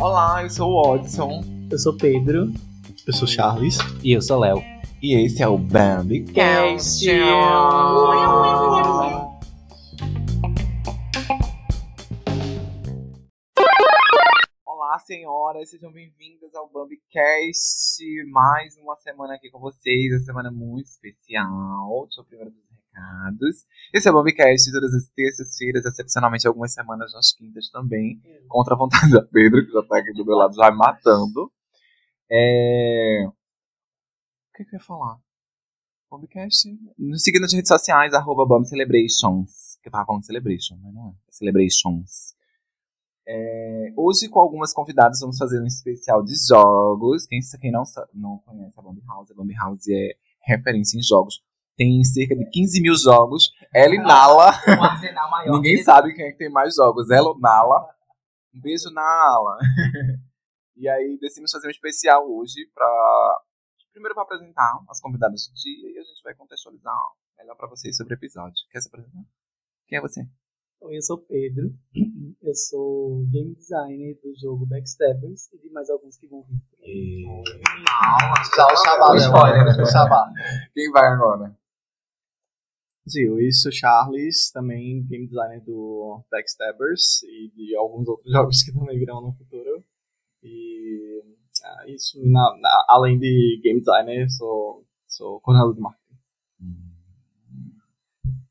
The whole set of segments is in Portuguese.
Olá, eu sou o Odson. Eu sou Pedro. Eu sou Charles. E eu sou Léo. E esse é o Bambicast. Olá, senhoras, sejam bem-vindas ao Bambicast. Mais uma semana aqui com vocês, uma semana muito especial. Deixa eu primeiro dos recados. Esse é o Bambicast todas as terças-feiras, excepcionalmente algumas semanas nas quintas também, contra a vontade da Pedro, que já tá aqui do meu lado já me matando. É... O que, que eu ia falar? Bombcast. Nos siga nas redes sociais, arroba Bomb Celebrations. Que eu tava falando Celebration, mas não é. é Celebrations. É, hoje, com algumas convidadas, vamos fazer um especial de jogos. Quem, quem não, não conhece a Bomb House, a Bomb House é referência em jogos. Tem cerca de 15 mil jogos. Ela e Nala. Um arsenal maior. Ninguém sabe quem é que tem mais jogos. Ela ou Nala. Um beijo, Nala. e aí, decidimos fazer um especial hoje pra. Primeiro, para apresentar as convidadas do dia e a gente vai contextualizar melhor para vocês sobre o episódio. Quer se apresentar? Quem é você? Oi, eu sou Pedro. Eu sou game designer do jogo Backstabbers e de mais alguns que vão vir. Já o Sabá, né? O Sabá. Quem vai agora? Sim, eu sou Charles, também game designer do Backstabbers e de alguns outros jogos que também virão no futuro. E ah, isso, na- na- além de game designer, sou, sou coordenador de marketing.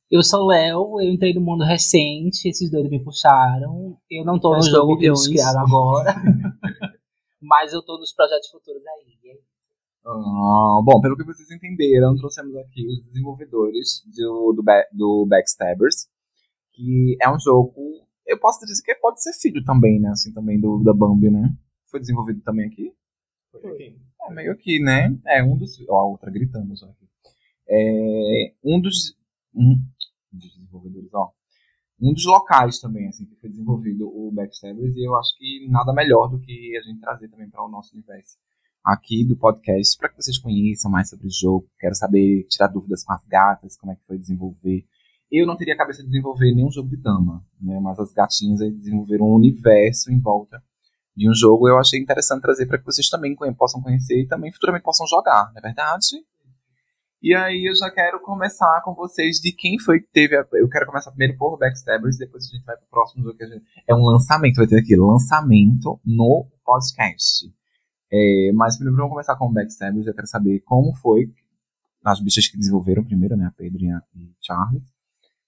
Eu sou o Léo, eu entrei no mundo recente, esses dois me puxaram. Eu não tô no jogo que eles criaram agora. mas eu tô nos projetos futuros. Ah, bom, pelo que vocês entenderam, trouxemos aqui os desenvolvedores do, do, do Backstabbers, que é um jogo, eu posso dizer que pode ser filho também, né, assim, também do, da Bambi, né? Foi desenvolvido também aqui? É, meio aqui, né? É, um dos... Ó, a outra gritando já aqui. É, um dos... Um dos desenvolvedores, ó. Um dos locais também, assim, que foi desenvolvido o Backstabbers, e eu acho que nada melhor do que a gente trazer também para o nosso universo aqui do podcast, para que vocês conheçam mais sobre o jogo. Quero saber, tirar dúvidas com as gatas, como é que foi desenvolver. Eu não teria cabeça de desenvolver nenhum jogo de dama, né? Mas as gatinhas desenvolveram um universo em volta de um jogo. Eu achei interessante trazer para que vocês também possam conhecer e também futuramente possam jogar, não é verdade? E aí eu já quero começar com vocês de quem foi que teve. A... Eu quero começar primeiro por Backstabbers, depois a gente vai pro próximo jogo que a gente. É um lançamento, vai ter aqui, lançamento no podcast. É, mas primeiro vamos começar com o Backstabbers. Eu quero saber como foi as bichas que desenvolveram primeiro, né? A Pedro e a Charles.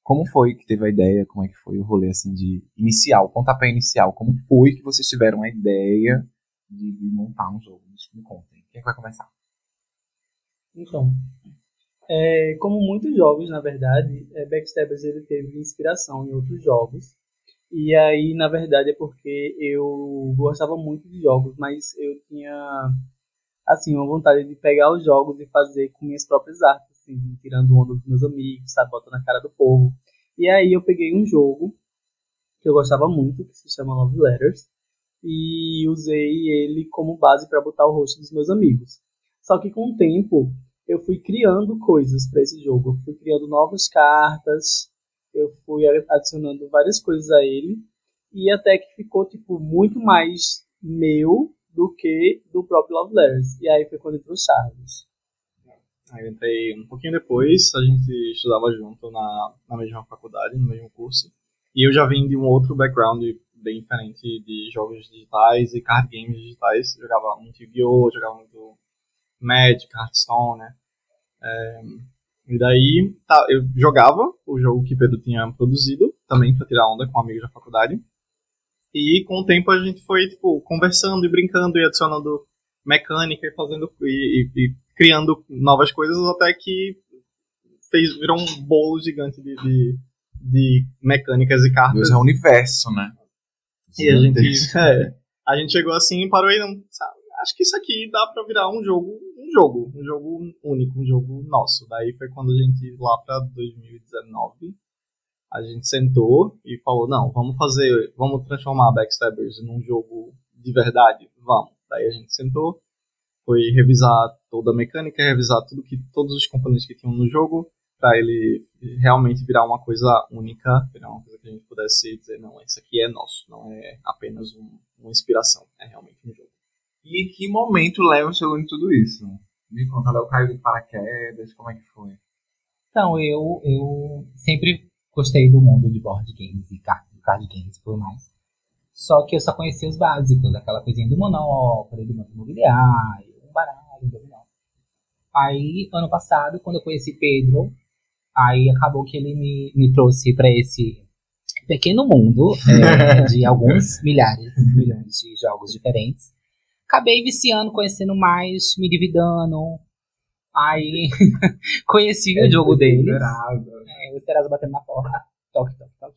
Como foi que teve a ideia? Como é que foi o rolê assim de inicial, pontapé inicial? Como foi que vocês tiveram a ideia de, de montar um jogo? Me contem. Quem é vai começar? Então, é, como muitos jogos, na verdade, é, Backstabbers ele teve inspiração em outros jogos. E aí, na verdade, é porque eu gostava muito de jogos, mas eu tinha, assim, uma vontade de pegar os jogos e fazer com minhas próprias artes, assim, tirando onda dos meus amigos, sabe, botando na cara do povo. E aí eu peguei um jogo que eu gostava muito, que se chama Love Letters, e usei ele como base para botar o rosto dos meus amigos. Só que com o tempo eu fui criando coisas para esse jogo. Eu fui criando novas cartas, eu fui adicionando várias coisas a ele e até que ficou tipo muito mais meu do que do próprio Love Letters. E aí foi quando entrou o Charles. Aí eu entrei um pouquinho depois, a gente estudava junto na, na mesma faculdade, no mesmo curso. E eu já vim de um outro background bem diferente de jogos digitais e card games digitais. Jogava muito Yu-Gi-Oh!, jogava muito Magic, Hearthstone, né? É, e daí tá, eu jogava o jogo que Pedro tinha produzido, também pra tirar onda com amigos da faculdade. E com o tempo a gente foi, tipo, conversando e brincando e adicionando mecânica e fazendo e, e- e criando novas coisas até que fez, virou um bolo gigante de, de, de mecânicas e cartas. Deus é o universo, né? E a gente, é, a gente chegou assim e parou e não, sabe, acho que isso aqui dá pra virar um jogo, um jogo, um jogo único, um jogo nosso. Daí foi quando a gente, lá pra 2019, a gente sentou e falou, não, vamos fazer, vamos transformar Backstabbers num jogo de verdade, vamos. Daí a gente sentou, foi revisar toda a mecânica, revisar tudo que, todos os componentes que tinham no jogo, para ele realmente virar uma coisa única, virar uma coisa que a gente pudesse dizer, não, isso aqui é nosso, não é apenas um, uma inspiração, é realmente um jogo. E em que momento o Léo chegou em tudo isso? Me conta, Léo caiu de paraquedas, como é que foi? Então, eu, eu sempre gostei do mundo de board games e card, card games por mais. Só que eu só conhecia os básicos, aquela coisinha do Monopoly, do Banco Imobiliário, um baralho, um dominó. Aí, ano passado, quando eu conheci Pedro, aí acabou que ele me, me trouxe para esse pequeno mundo é, de alguns milhares, milhões de jogos diferentes. Acabei viciando, conhecendo mais, me dividando. Aí conheci o jogo deles. É, o Serasa batendo na porta. Toque, toque, toque.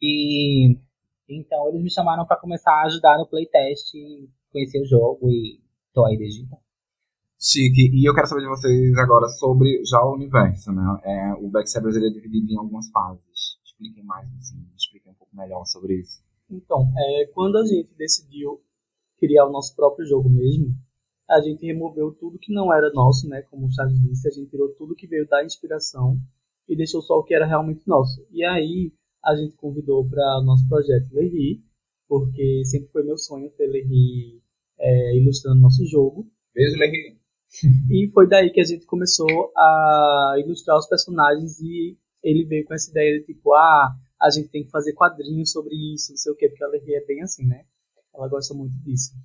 E então eles me chamaram para começar a ajudar no playtest, conhecer o jogo e tô aí desde então. Chique. E eu quero saber de vocês agora sobre já o universo, né? É, o Backstabbers ele é dividido em algumas fases. Expliquem mais, assim, expliquem um pouco melhor sobre isso. Então, é, quando a gente decidiu criar o nosso próprio jogo mesmo, a gente removeu tudo que não era nosso, né? Como o Charles disse, a gente tirou tudo que veio da inspiração e deixou só o que era realmente nosso. E aí a gente convidou para o nosso projeto Lerri, porque sempre foi meu sonho ter Lerri é, ilustrando nosso jogo. Beijo, Lerri. E foi daí que a gente começou a ilustrar os personagens e ele veio com essa ideia de tipo, ah, a gente tem que fazer quadrinhos sobre isso, não sei o quê, porque a Lerri é bem assim, né? Ela gosta muito disso.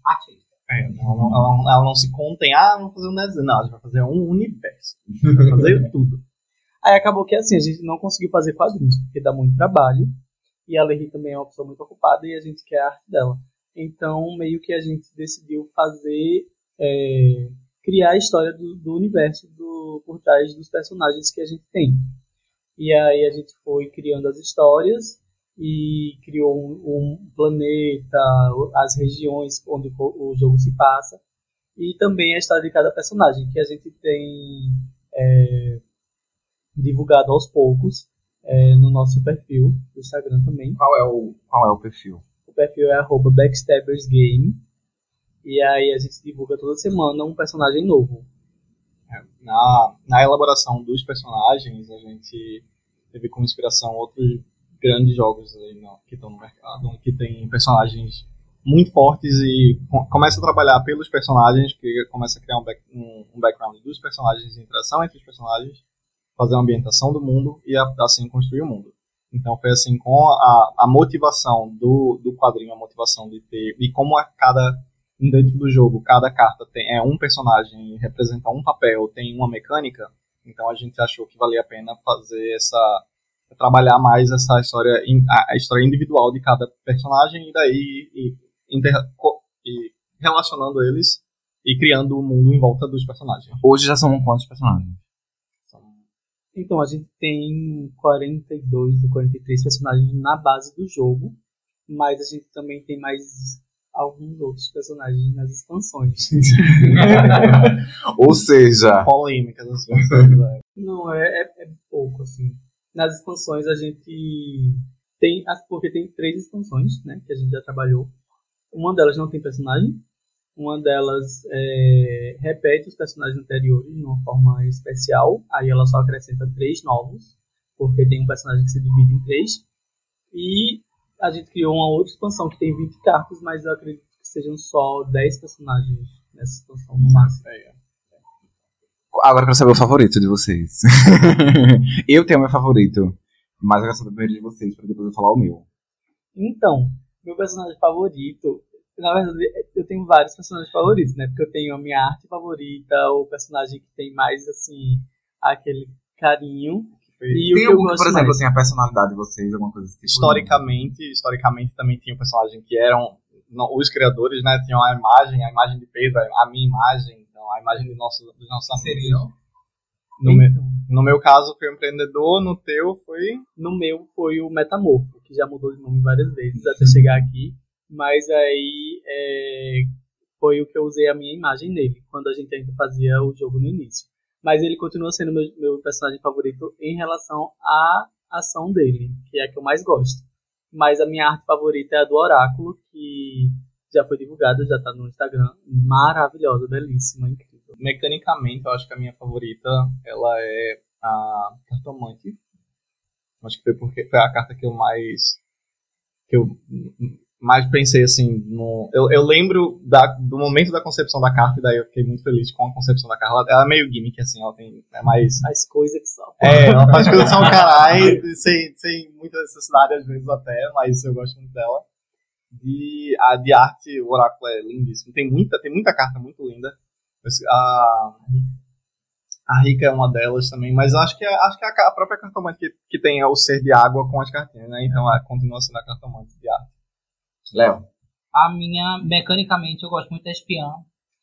É, ela, não, ela, não, ela não se contém, ah, vamos fazer um desenho. Não, a gente vai fazer um universo. Vai fazer tudo. Aí acabou que assim, a gente não conseguiu fazer quadrinhos, porque dá muito trabalho. E a Lerri também é uma pessoa muito ocupada e a gente quer a arte dela. Então, meio que a gente decidiu fazer. É, criar a história do, do universo do, por trás dos personagens que a gente tem. E aí a gente foi criando as histórias e criou um, um planeta, as regiões onde o, o, jogo se passa e também a história de cada personagem que a gente tem é, divulgado aos poucos é, no nosso perfil do Instagram também. Qual é o, qual é o perfil? O perfil é backstabbersgame e aí a gente divulga toda semana um personagem novo. É, na, na elaboração dos personagens, a gente teve como inspiração outros grandes jogos no, que estão no mercado, que tem personagens muito fortes e começa a trabalhar pelos personagens, que começa a criar um, back, um, um background dos personagens, interação entre os personagens, fazer a ambientação do mundo e assim construir o mundo. Então foi assim com a, a motivação do, do quadrinho, a motivação de ter e como a cada dentro do jogo cada carta tem é um personagem representa um papel, tem uma mecânica. Então a gente achou que valia a pena fazer essa trabalhar mais essa história a, história individual de cada personagem e daí e, inter, e relacionando eles e criando o um mundo em volta dos personagens. Hoje já são quantos personagens? Então, a gente tem 42 ou 43 personagens na base do jogo, mas a gente também tem mais alguns outros personagens nas expansões. Ou seja, polêmicas as Não, é, é, é, pouco, assim. Nas expansões a gente tem, porque tem três expansões, né, que a gente já trabalhou. Uma delas não tem personagem, uma delas é, repete os personagens anteriores de uma forma especial, aí ela só acrescenta três novos, porque tem um personagem que se divide em três. E a gente criou uma outra expansão que tem 20 cartas, mas eu acredito que sejam só 10 personagens nessa expansão no máximo. É, é. Agora eu quero saber o favorito de vocês. eu tenho meu favorito, mas eu quero saber primeiro de vocês, para depois eu falar o meu. Então, meu personagem favorito, na verdade, eu tenho vários personagens favoritos, né? Porque eu tenho a minha arte favorita, o personagem que tem mais, assim, aquele carinho e tem algum, por exemplo, assim, a personalidade de vocês, alguma coisa assim? Historicamente, historicamente também tinha um personagem que eram não, os criadores, né, tinham a imagem, a imagem de Pedro, a minha imagem, então, a imagem de nosso, dos nossos amigos. Seriam? No, me, no meu caso foi o empreendedor, no teu foi? No meu foi o Metamorfo, que já mudou de nome várias vezes até chegar aqui, mas aí é, foi o que eu usei a minha imagem nele, quando a gente ainda fazia o jogo no início mas ele continua sendo meu, meu personagem favorito em relação à ação dele, que é a que eu mais gosto. Mas a minha arte favorita é a do Oráculo, que já foi divulgada, já está no Instagram. Maravilhosa, belíssima, incrível. Mecanicamente, eu acho que a minha favorita ela é a Cartomante. Acho que foi porque foi a carta que eu mais. que eu mais pensei assim. No, eu, eu lembro da, do momento da concepção da carta, e daí eu fiquei muito feliz com a concepção da carta. Ela, ela é meio gimmick, assim, ela tem. É mais. As coisas que são. É, ela faz que são caralho, sem, sem muita necessidade às vezes até, mas eu gosto muito dela. De, a de arte, o oráculo é lindíssimo. Tem muita, tem muita carta muito linda. A, a Rica é uma delas também, mas acho que, acho que a, a própria cartomante que, que tem o ser de água com as cartinhas, né? Então ela continua sendo a cartomante de arte. Léo. A minha, mecanicamente, eu gosto muito da espiã.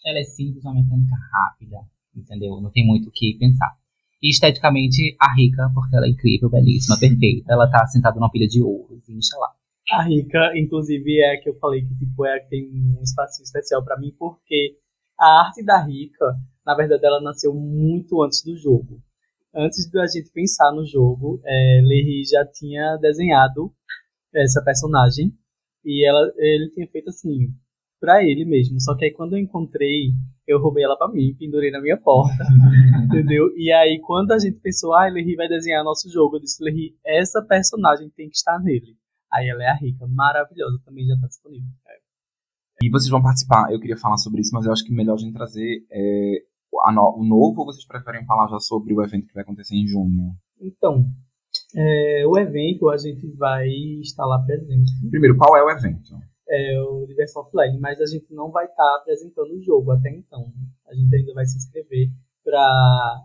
Ela é simples, uma mecânica rápida, entendeu? Não tem muito o que pensar. E esteticamente, a Rica, porque ela é incrível, belíssima, perfeita. Ela tá sentada numa pilha de ouro, e lá. A Rica, inclusive, é a que eu falei que tipo, é a que tem um espaço especial para mim, porque a arte da Rica, na verdade, ela nasceu muito antes do jogo. Antes da gente pensar no jogo, é, Lerry já tinha desenhado essa personagem e ela, ele tinha feito assim, pra ele mesmo. Só que aí quando eu encontrei, eu roubei ela pra mim, pendurei na minha porta. entendeu? E aí quando a gente pensou, ah, Lerry vai desenhar nosso jogo, eu disse, Lerry, essa personagem tem que estar nele. Aí ela é a rica, maravilhosa, também já tá disponível. E vocês vão participar, eu queria falar sobre isso, mas eu acho que melhor a gente trazer é, no, o novo ou vocês preferem falar já sobre o evento que vai acontecer em junho? Então, é, o evento a gente vai estar lá presente. Primeiro, qual é o evento? É o Diversão Offline, mas a gente não vai estar apresentando o jogo até então. A gente ainda vai se inscrever para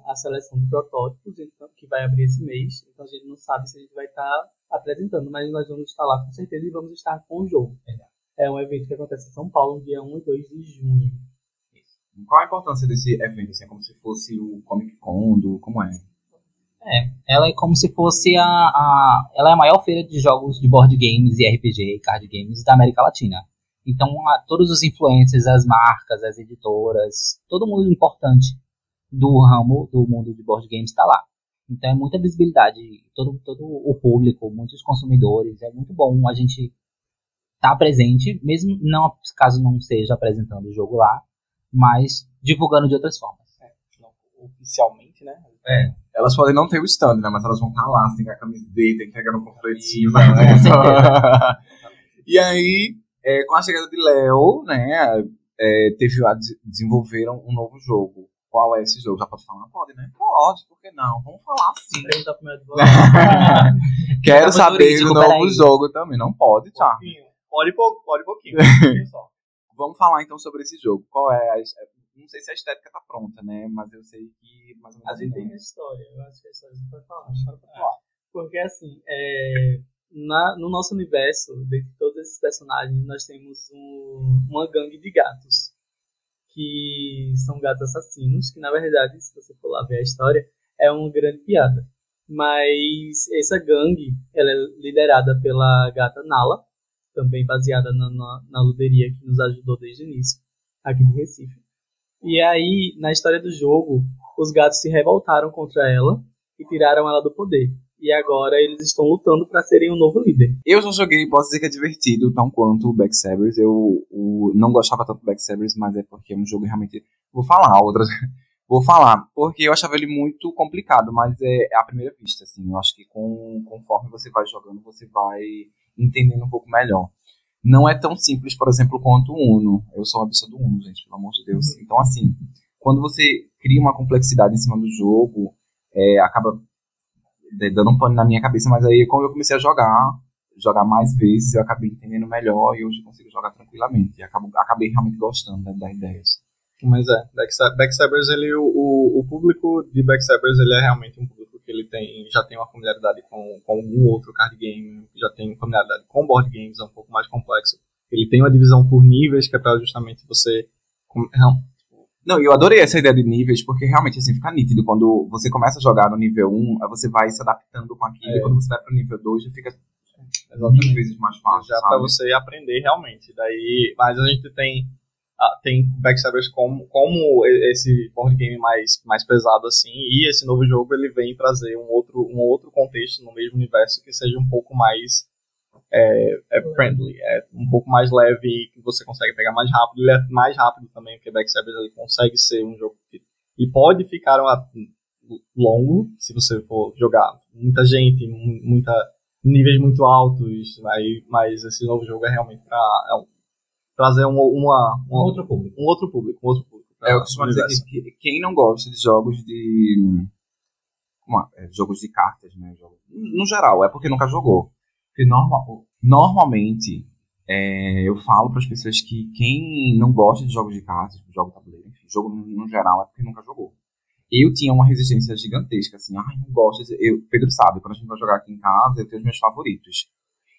a seleção de protótipos então, que vai abrir esse mês. Então a gente não sabe se a gente vai estar apresentando, mas nós vamos estar lá com certeza e vamos estar com o jogo. É um evento que acontece em São Paulo, no dia 1 e 2 de junho. Qual a importância desse evento? Assim, é como se fosse o Comic Con, do, como é? É, ela é como se fosse a, a. Ela é a maior feira de jogos de board games e RPG e card games da América Latina. Então, a, todos os influencers, as marcas, as editoras, todo mundo importante do ramo do mundo de board games está lá. Então, é muita visibilidade, todo, todo o público, muitos consumidores. É muito bom a gente estar tá presente, mesmo não caso não seja apresentando o jogo lá, mas divulgando de outras formas. É, oficialmente, né? É. Elas podem não ter o stand, né? Mas elas vão estar tá lá, sem a camiseta, entregando um panfletinho. Né? e aí, é, com a chegada de Léo, né? É, teve, desenvolveram um novo jogo. Qual é esse jogo? Já pode falar? Pode, né? Pode, por que não? Vamos falar sim. Quero saber do novo jogo também. Não pode, tá? Pode, pode pouquinho. Vamos falar então sobre esse jogo. Qual é a, não sei se a estética tá pronta, né? Mas eu sei que mais ou menos. A gente tem a história, eu acho que a história você pode falar, história pode falar. Porque assim, é, na, no nosso universo, dentre todos esses personagens, nós temos um, uma gangue de gatos. Que são gatos assassinos, que na verdade, se você for lá ver a história, é uma grande piada. Mas essa gangue, ela é liderada pela gata Nala, também baseada na, na, na luderia que nos ajudou desde o início, aqui de Recife. E aí, na história do jogo, os gatos se revoltaram contra ela e tiraram ela do poder. E agora eles estão lutando para serem o novo líder. Eu já joguei, posso dizer que é divertido, tão quanto o Backstabbers. Eu não gostava tanto do Backstabbers, mas é porque é um jogo realmente. Vou falar outras. Vou falar, porque eu achava ele muito complicado, mas é, é a primeira vista, assim. Eu acho que com, conforme você vai jogando, você vai entendendo um pouco melhor não é tão simples, por exemplo, quanto o Uno. Eu sou uma pessoa do Uno, gente, pelo amor de Deus. Uhum. Então, assim, quando você cria uma complexidade em cima do jogo, é, acaba dando um pano na minha cabeça, mas aí quando eu comecei a jogar, jogar mais vezes, eu acabei entendendo melhor e hoje consigo jogar tranquilamente. E acabo, acabei realmente gostando né, das ideias. Mas é, Backstabbers, ele, o, o público de Backstabbers, ele é realmente um público que ele tem, já tem uma familiaridade com, com algum outro card game, já tem familiaridade com board games, é um pouco mais complexo. Ele tem uma divisão por níveis, que é para justamente você... Não, eu adorei essa ideia de níveis, porque realmente assim fica nítido. Quando você começa a jogar no nível 1, aí você vai se adaptando com aquilo, é. e quando você vai pro nível 2, já fica Exatamente. mil vezes mais fácil. Já para você aprender realmente. Daí, mas a gente tem ah, tem Backstabbers como, como esse board game mais, mais pesado assim, e esse novo jogo ele vem trazer um outro, um outro contexto no mesmo universo que seja um pouco mais é, é friendly, é um pouco mais leve, que você consegue pegar mais rápido, ele é mais rápido também, porque Backstabbers ele consegue ser um jogo que e pode ficar uma, longo, se você for jogar muita gente, mu- muita níveis muito altos, aí, mas esse novo jogo é realmente para trazer um, uma, Um uma- outro público. um outro público, um outro público. É, eu costumo dizer que, que quem não gosta de jogos de. como é, jogos de cartas, né? jogo- no geral, é porque nunca jogou. Porque norma- normalmente é, eu falo para as pessoas que quem não gosta de jogos de cartas, tipo, jogo tabuleiro, enfim, jogo no, no geral é porque nunca jogou. Eu tinha uma resistência gigantesca, assim, ai, não gosto. Eu, Pedro sabe, quando a gente vai jogar aqui em casa, eu tenho os meus favoritos.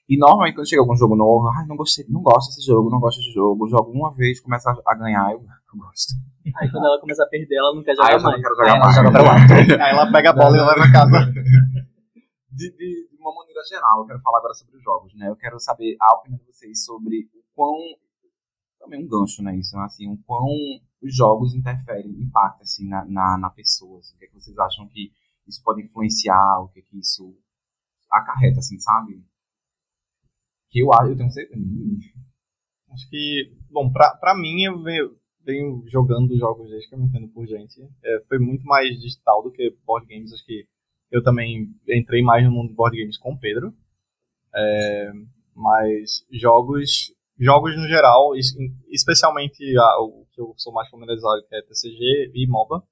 E normalmente quando chega algum jogo novo, ai, não gostei, não gosto desse jogo, não gosto desse jogo, jogo uma vez, começa a, ganhar, eu, eu gosto. Aí quando ela começa a perder, ela não quer Aí jogar eu já não mais. quero Aí jogar ela mais. joga pra lá. Aí ela pega a bola e leva pra casa. de- de uma maneira geral, eu quero falar agora sobre os jogos, né? Eu quero saber a opinião de vocês sobre o quão. Também um gancho, né? Isso, assim, o quão os jogos interferem, impactam, assim, na, na, na pessoa. assim. o que, é que vocês acham que isso pode influenciar, o que, é que isso acarreta, assim, sabe? Que eu acho, eu tenho certeza. Acho que, bom, pra, pra mim, eu venho, venho jogando jogos desde que eu me entendo por gente. É, foi muito mais digital do que board games. Acho que eu também entrei mais no mundo de board games com o Pedro. É, mas jogos, jogos no geral, es- especialmente a- o que eu sou mais familiarizado, que é TCG e MOBA.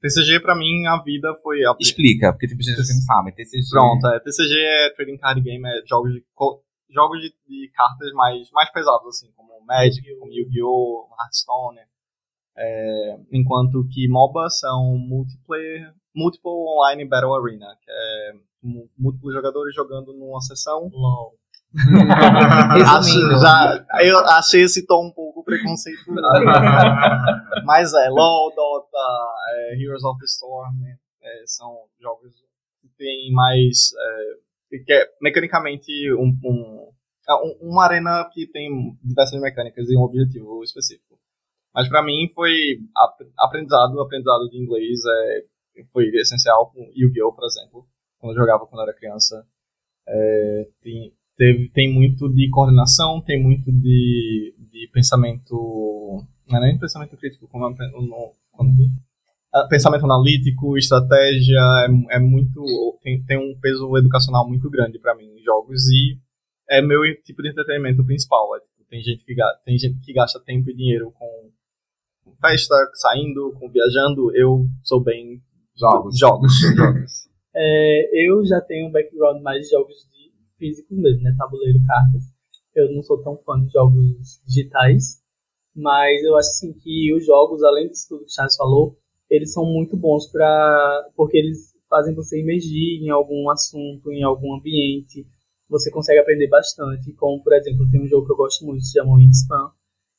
TCG, pra mim, a vida foi... A, Explica, porque tem pessoas que não sabem. TCG. Pronto, é, TCG é Trading Card Game, é jogos de, co- jogos de, de cartas mais, mais pesados, assim, como Magic, como Yu-Gi-Oh!, Hearthstone. É, enquanto que MOBA são multiplayer, Multiple Online Battle Arena, que é múltiplos jogadores jogando numa sessão. LOL. Acho, Resumindo. já, eu achei esse tom um pouco preconceituoso. Mas é, LoL, Dota, é, Heroes of the Storm, né, é, são jogos que tem mais. É, que é mecanicamente um, um, é um- uma arena que tem diversas mecânicas e um objetivo específico. Mas pra mim foi ap- aprendizado, aprendizado de inglês é, foi essencial com Yu-Gi-Oh, por exemplo, quando eu jogava quando era criança. É, tem, teve, tem muito de coordenação, tem muito de, de pensamento. Não é nem pensamento crítico, como é, no- quando, ah, pensamento analítico, estratégia, é, é muito. Tem, tem um peso educacional muito grande pra mim em jogos e é meu tipo de entretenimento principal. É, tipo, tem, gente que, tem gente que gasta tempo e dinheiro com festa, saindo, com viajando. Eu sou bem. Jogos. Jogos. É, eu já tenho um background mais de jogos de físicos mesmo, né? Tabuleiro, cartas. Eu não sou tão fã de jogos digitais, mas eu acho assim que os jogos, além disso tudo que o Charles falou, eles são muito bons para porque eles fazem você imergir em algum assunto, em algum ambiente. Você consegue aprender bastante, como por exemplo, tem um jogo que eu gosto muito, se chama Wingspan,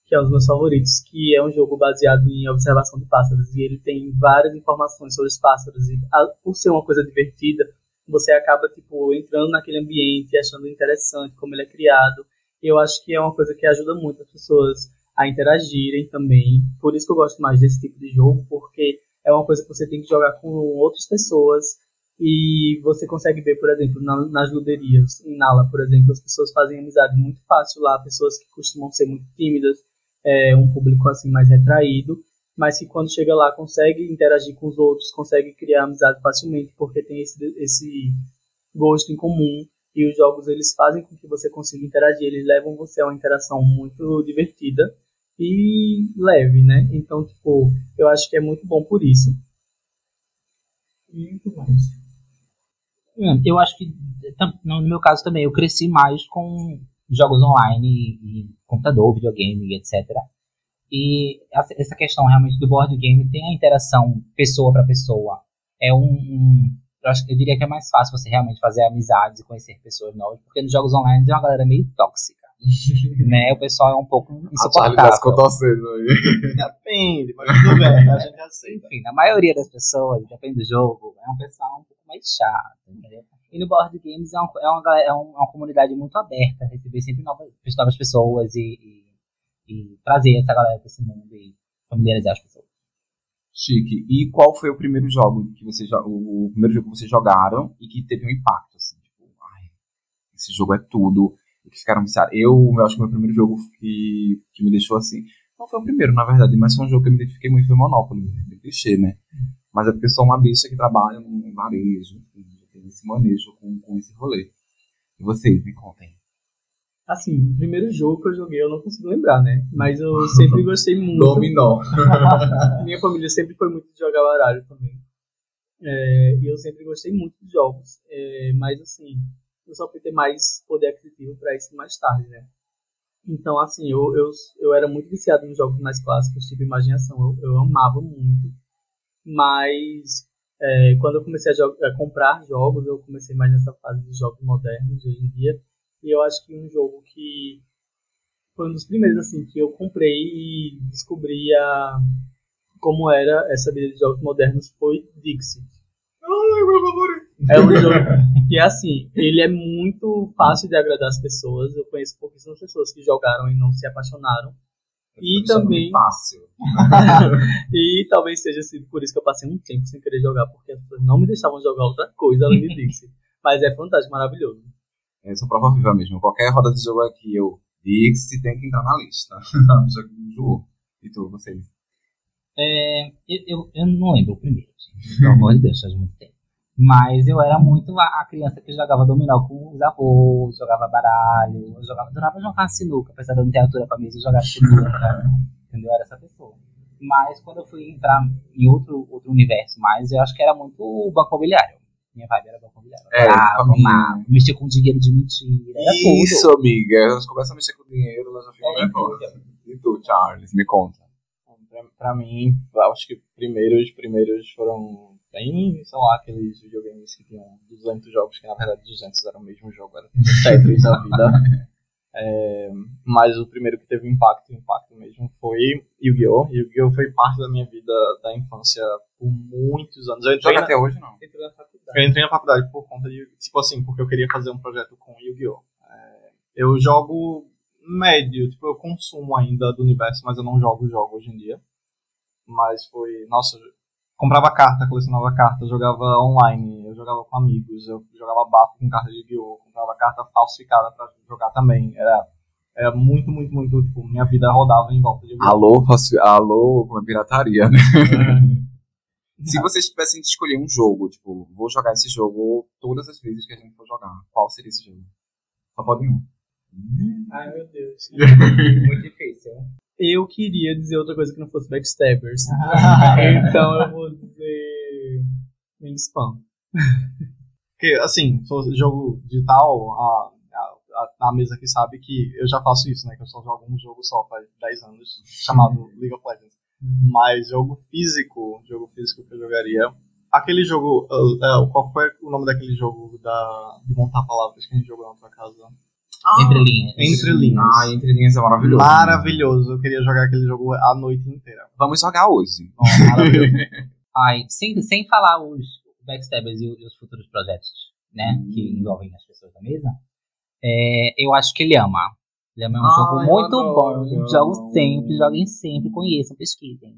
que é um dos meus favoritos, que é um jogo baseado em observação de pássaros e ele tem várias informações sobre os pássaros e a- por ser uma coisa divertida, você acaba tipo entrando naquele ambiente, achando interessante como ele é criado. Eu acho que é uma coisa que ajuda muito as pessoas a interagirem também. Por isso que eu gosto mais desse tipo de jogo, porque é uma coisa que você tem que jogar com outras pessoas e você consegue ver, por exemplo, na- nas luderias, em Nala, por exemplo, as pessoas fazem amizade muito fácil lá, pessoas que costumam ser muito tímidas, é, um público assim mais retraído, mas que quando chega lá consegue interagir com os outros, consegue criar amizade facilmente, porque tem esse, esse gosto em comum e os jogos eles fazem com que você consiga interagir, eles levam você a uma interação muito divertida e leve, né? Então, tipo, eu acho que é muito bom por isso. Muito mais. Hum, Eu acho que, no meu caso também, eu cresci mais com jogos online e, computador, videogame, e etc. E essa- questão realmente do board game tem a interação pessoa para pessoa. É um, um- eu acho que eu diria que é mais fácil você realmente fazer amizades e conhecer pessoas novas, porque nos jogos online tem uma galera meio tóxica, né? O pessoal é um pouco A tá insuportável. contorcendo aí. Depende, mas tudo bem, a gente aceita. Enfim, na maioria das pessoas, depende do jogo, é um pessoal um pouco mais chato, entendeu? E no board games é, um- é uma, é é uma comunidade muito aberta, receber sempre novas, novas pessoas e, e- e trazer essa galera para esse mundo e familiarizar as pessoas. Chique. E qual foi o primeiro jogo que vocês o primeiro jogo que vocês jogaram e que teve um impacto assim, tipo, ai, esse jogo é tudo, e que ficaram viciados. Eu, eu acho que o meu primeiro jogo que, que me deixou assim, não foi o primeiro, na verdade, mas foi um jogo que eu me identifiquei muito foi Monopoly, bem clichê, né? Mas é porque eu sou uma bicha que trabalha no varejo, enfim, já tenho esse manejo com, com esse rolê. E vocês, me contem. Assim, o primeiro jogo que eu joguei eu não consigo lembrar, né? Mas eu sempre gostei muito. Dominó. Minha família sempre foi muito de jogar baralho também. É, e eu sempre gostei muito de jogos. É, mas assim, eu só fui ter mais poder aquisitivo para isso mais tarde, né? Então, assim, eu, eu, eu era muito viciado em jogos mais clássicos, tipo imaginação. Eu, eu amava muito. Mas é, quando eu comecei a, a, comprar jogos, eu comecei mais nessa fase de jogos modernos hoje em dia. E eu acho que um jogo que foi um dos primeiros assim que eu comprei e descobri a, como era essa vida de jogos modernos foi Dixie. Ai, meu favorito. É um jogo que é assim, ele é muito fácil de agradar as pessoas. Eu conheço pouquíssimas pessoas que jogaram e não se apaixonaram. E também. Fácil. e talvez seja assim, por isso que eu passei um tempo sem querer jogar, porque as pessoas não me deixavam jogar outra coisa além de Dixie. Mas é fantástico, maravilhoso. Eu sou prova viva mesmo. Qualquer roda de jogo aqui, eu Dixie tem que entrar na lista. jogo. E tu, vocês? É, eu, eu, eu, não lembro o primeiro, gente. Pelo amor de Deus, faz muito tempo. Mas eu era muito a, criança que jogava dominó com os avós, jogava baralho, eu jogava, adorava jogar sinuca, apesar de eu não ter altura pra mesa, eu jogava sinuca, entendeu? Eu era essa pessoa. Mas quando eu fui entrar em outro, outro universo mais, eu acho que era muito o banco imobiliário. Minha vibe era banco imobiliário. É, ah, mexer com dinheiro de mentira, era Isso, tudo. amiga. Elas começam a mexer com dinheiro, elas já ficam É nervosas. E tu, Charles, me conta. Pra, pra mim, acho que primeiros, primeiros foram bem, sei lá, aqueles videogames que tinham 200 jogos, que na verdade 200 era o mesmo jogo, era Tetris da vida. É, mas o primeiro que teve impacto, impacto mesmo, foi Yu-Gi-Oh! Yu-Gi-Oh! foi parte da minha vida da infância por muitos anos. Eu entrei, Joga na, até hoje, não. Entrou na faculdade. eu entrei na faculdade por conta de, tipo assim, porque eu queria fazer um projeto com Yu-Gi-Oh! É, eu jogo médio, tipo, eu consumo ainda do universo, mas eu não jogo jogo hoje em dia. Mas foi, nossa, comprava carta, colecionava carta, jogava online, eu jogava com amigos, eu jogava bafo com carta de Yu-Gi-Oh! comprava carta falsificada pra jogar também. Era, era muito, muito, muito, tipo, minha vida rodava em volta de Yu-Gi-Oh! Alô, alô, como é pirataria, né? Se vocês tivessem de escolher um jogo, tipo, vou jogar esse jogo todas as vezes que a gente for jogar, qual seria esse jogo? Só pode um. Ai, meu Deus. Muito difícil. Eu queria dizer outra coisa que não fosse Backstabbers. então eu vou dizer. Wingspan. Porque, assim, se fosse jogo digital, a, a, a mesa aqui sabe que eu já faço isso, né? Que eu só jogo um jogo só faz 10 anos, chamado League of Legends. Mas jogo físico, jogo físico que eu jogaria. Aquele jogo, uh, uh, qual foi o nome daquele jogo da, de montar palavras que a gente jogou na tua casa? Entre linhas. Entre linhas. Ah, Entre Linhas é maravilhoso. Maravilhoso, eu queria jogar aquele jogo a noite inteira. Vamos jogar hoje. Bom, maravilhoso. Ai, sem, sem falar os backstabbers e, e os futuros projetos, né? Hum. Que envolvem as pessoas da mesa. É, eu acho que ele ama. Ele ama é um Ah, jogo muito adoro, bom. Jogo sempre, joguem sempre, conheçam, pesquisem.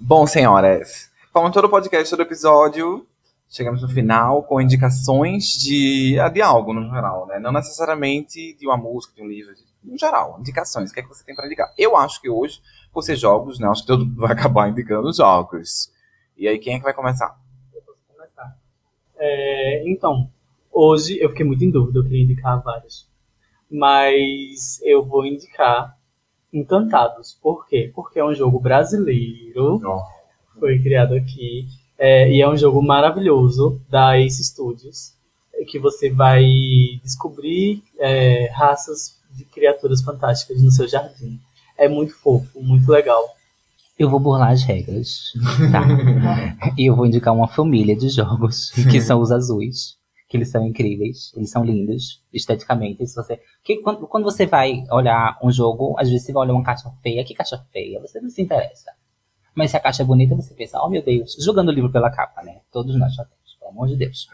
Bom, senhoras, como todo podcast, todo episódio, chegamos no final com indicações de, ah, de algo no geral, né? Não necessariamente de uma música, de um livro, de, no geral, indicações. O que é que você tem para indicar? Eu acho que hoje, por ser jogos, né? Acho que todo mundo vai acabar indicando jogos. E aí, quem é que vai começar? começar. É, então, hoje eu fiquei muito em dúvida, eu queria indicar vários. Mas eu vou indicar Encantados. Por quê? Porque é um jogo brasileiro, foi criado aqui, é, e é um jogo maravilhoso da Ace Studios, é, que você vai descobrir é, raças de criaturas fantásticas no seu jardim. É muito fofo, muito legal. Eu vou burlar as regras, tá? e eu vou indicar uma família de jogos, que são os azuis. Que eles são incríveis, eles são lindos, esteticamente. Se você, que, quando, quando você vai olhar um jogo, às vezes você vai olhar uma caixa feia, que caixa feia, você não se interessa. Mas se a caixa é bonita, você pensa, oh meu Deus, jogando o livro pela capa, né? Todos nós já temos, pelo amor de Deus.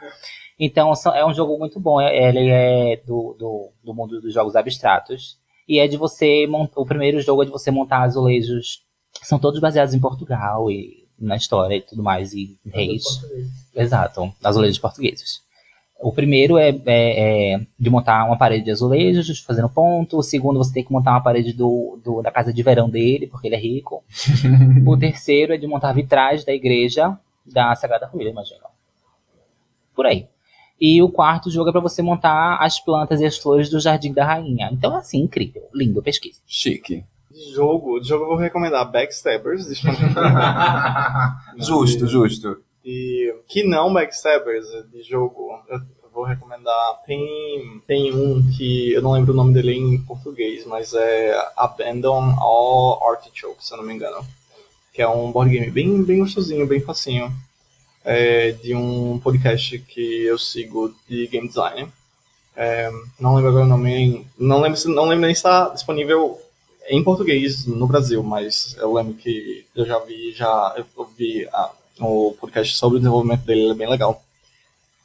Então, é um jogo muito bom. é- Ele é do, do, do mundo dos jogos abstratos. E é de você montar. O primeiro jogo é de você montar azulejos. São todos baseados em Portugal e na história e tudo mais, e reis. Exato, azulejos portugueses. O primeiro é, é- é de montar uma parede de azulejos, fazendo ponto. O segundo, você tem que montar uma parede do, do- da casa de verão dele, porque ele é rico. o terceiro é de montar vitrais da igreja da Sagrada Família, imagina. Por aí. E o quarto jogo é para você montar as plantas e as flores do Jardim da Rainha. Então, assim, incrível. Lindo, pesquisa. Chique. De jogo, de jogo eu vou recomendar Backstabbers. Justo, justo. Que não Backstabbers de jogo, eu vou recomendar. Tem, tem um que eu não lembro o nome dele em português, mas é Abandon All Artichokes, se eu não me engano. Que é um board game bem, bem gostosinho, bem facinho. É de um podcast que eu sigo de game design. É, não lembro agora o nome. Não lembro, não lembro nem se está disponível em português no Brasil, mas eu lembro que eu já vi, já eu ouvi a, o podcast sobre o desenvolvimento dele, ele é bem legal.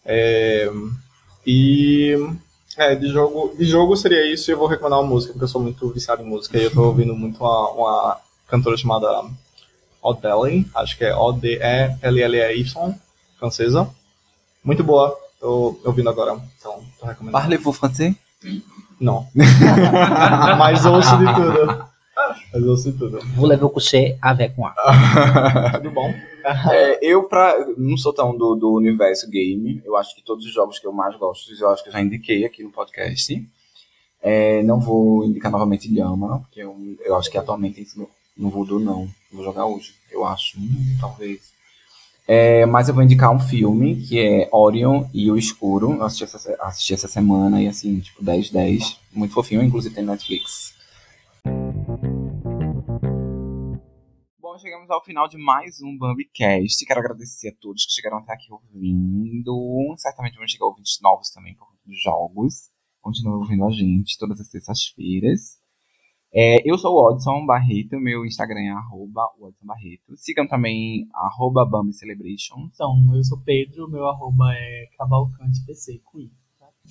É, e é, de jogo, de jogo seria isso, e eu vou recomendar uma música, porque eu sou muito viciado em música, e eu tô ouvindo muito uma, uma cantora chamada Odelle, acho que é O-D-E-L-L-E-Y, francesa. Muito boa, tô ouvindo agora, então tô recomendando. Parlez-vous français? Não. Mas ouço de tudo. Mas ouço de tudo. Vou levar o coucher avec moi. Tudo bom? É, eu pra, não sou tão do, do universo game. Eu acho que todos os jogos que eu mais gosto, eu acho que eu já indiquei aqui no podcast. É, não vou indicar novamente Lhama, porque eu, eu acho que atualmente não- vou do não. Vou jogar hoje, eu acho. Hum, talvez. É, mas eu vou indicar um filme que é Orion e o Escuro. Eu assisti essa, assisti essa semana e assim, tipo, 10, 10. Muito fofinho, inclusive tem Netflix. Bom, chegamos ao final de mais um Bambicast. Quero agradecer a todos que chegaram até aqui ouvindo. Certamente vão chegar ouvintes novos também por conta dos jogos. Continuem ouvindo a gente todas as terças-feiras. É, eu sou o Odson Barreto, meu Instagram é arroba Odson Barreto. Sigam também arroba Bambi Celebration. Então, eu sou Pedro, meu arroba é Cavalcante PC com I.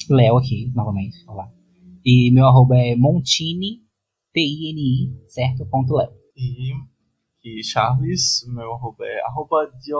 Léo aqui, novamente. Olá. E meu arroba é Montini, T-I-N-I, certo? Ponto Léo. E, e Charles, meu arroba é arroba de,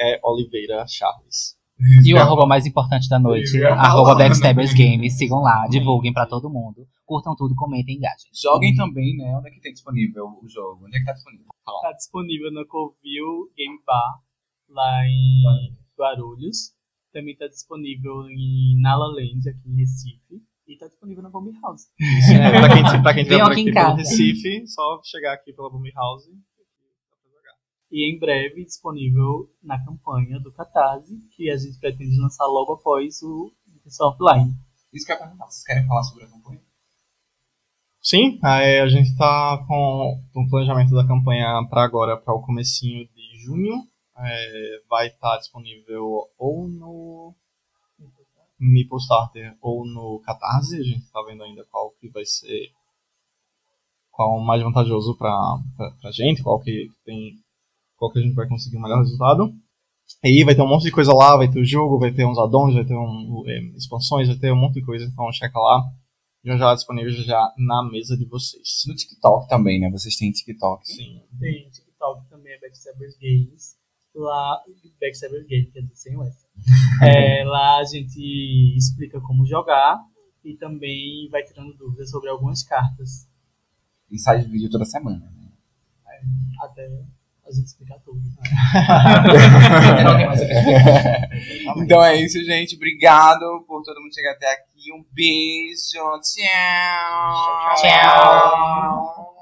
é Oliveira Charles. E o arroba mais importante da noite, arroba Backstabbers Games. Sigam lá, divulguem pra todo mundo. Curtam tudo, comentem, engajem. Joguem também, né? Onde é que tem disponível o jogo? Onde é que tá disponível? Fala. Tá disponível na Covil Game Bar, lá em Guarulhos. Também tá disponível em Nala Land, aqui em Recife. E tá disponível na Bomb House. É, pra quem, pra quem tiver por aqui aqui em pelo casa. Recife, só chegar aqui pela Boom House. E em breve disponível na campanha do Catarse, que a gente pretende lançar logo após o Pessoal Offline. Isso que eu ia perguntar. Vocês querem falar sobre a campanha? Sim, a gente tá com o planejamento da campanha para agora, para o comecinho de junho. É, vai estar disponível ou no Meeple Starter ou no Catarse. A gente tá vendo ainda qual que vai ser qual o mais vantajoso pra, pra gente, qual que tem qual que a gente vai conseguir o melhor resultado. E aí vai ter um monte de coisa lá, vai ter o jogo, vai ter uns addons, vai ter um, é, expansões, vai ter um monte de coisa, então checa lá. Já já disponível já, na mesa de vocês. No TikTok também, né? Vocês têm TikTok. Sim. Tem TikTok também, é Backstabbers Games. Lá, Backstabbers Games, quer dizer, sem o S. É, lá a gente explica como jogar e também vai tirando dúvidas sobre algumas cartas. E sai vídeo toda semana. Né? Até a gente explicar tudo. Não tem mais o que Então é isso, gente. Obrigado por todo mundo chegar até aqui. Um beijo. Tchau. Tchau.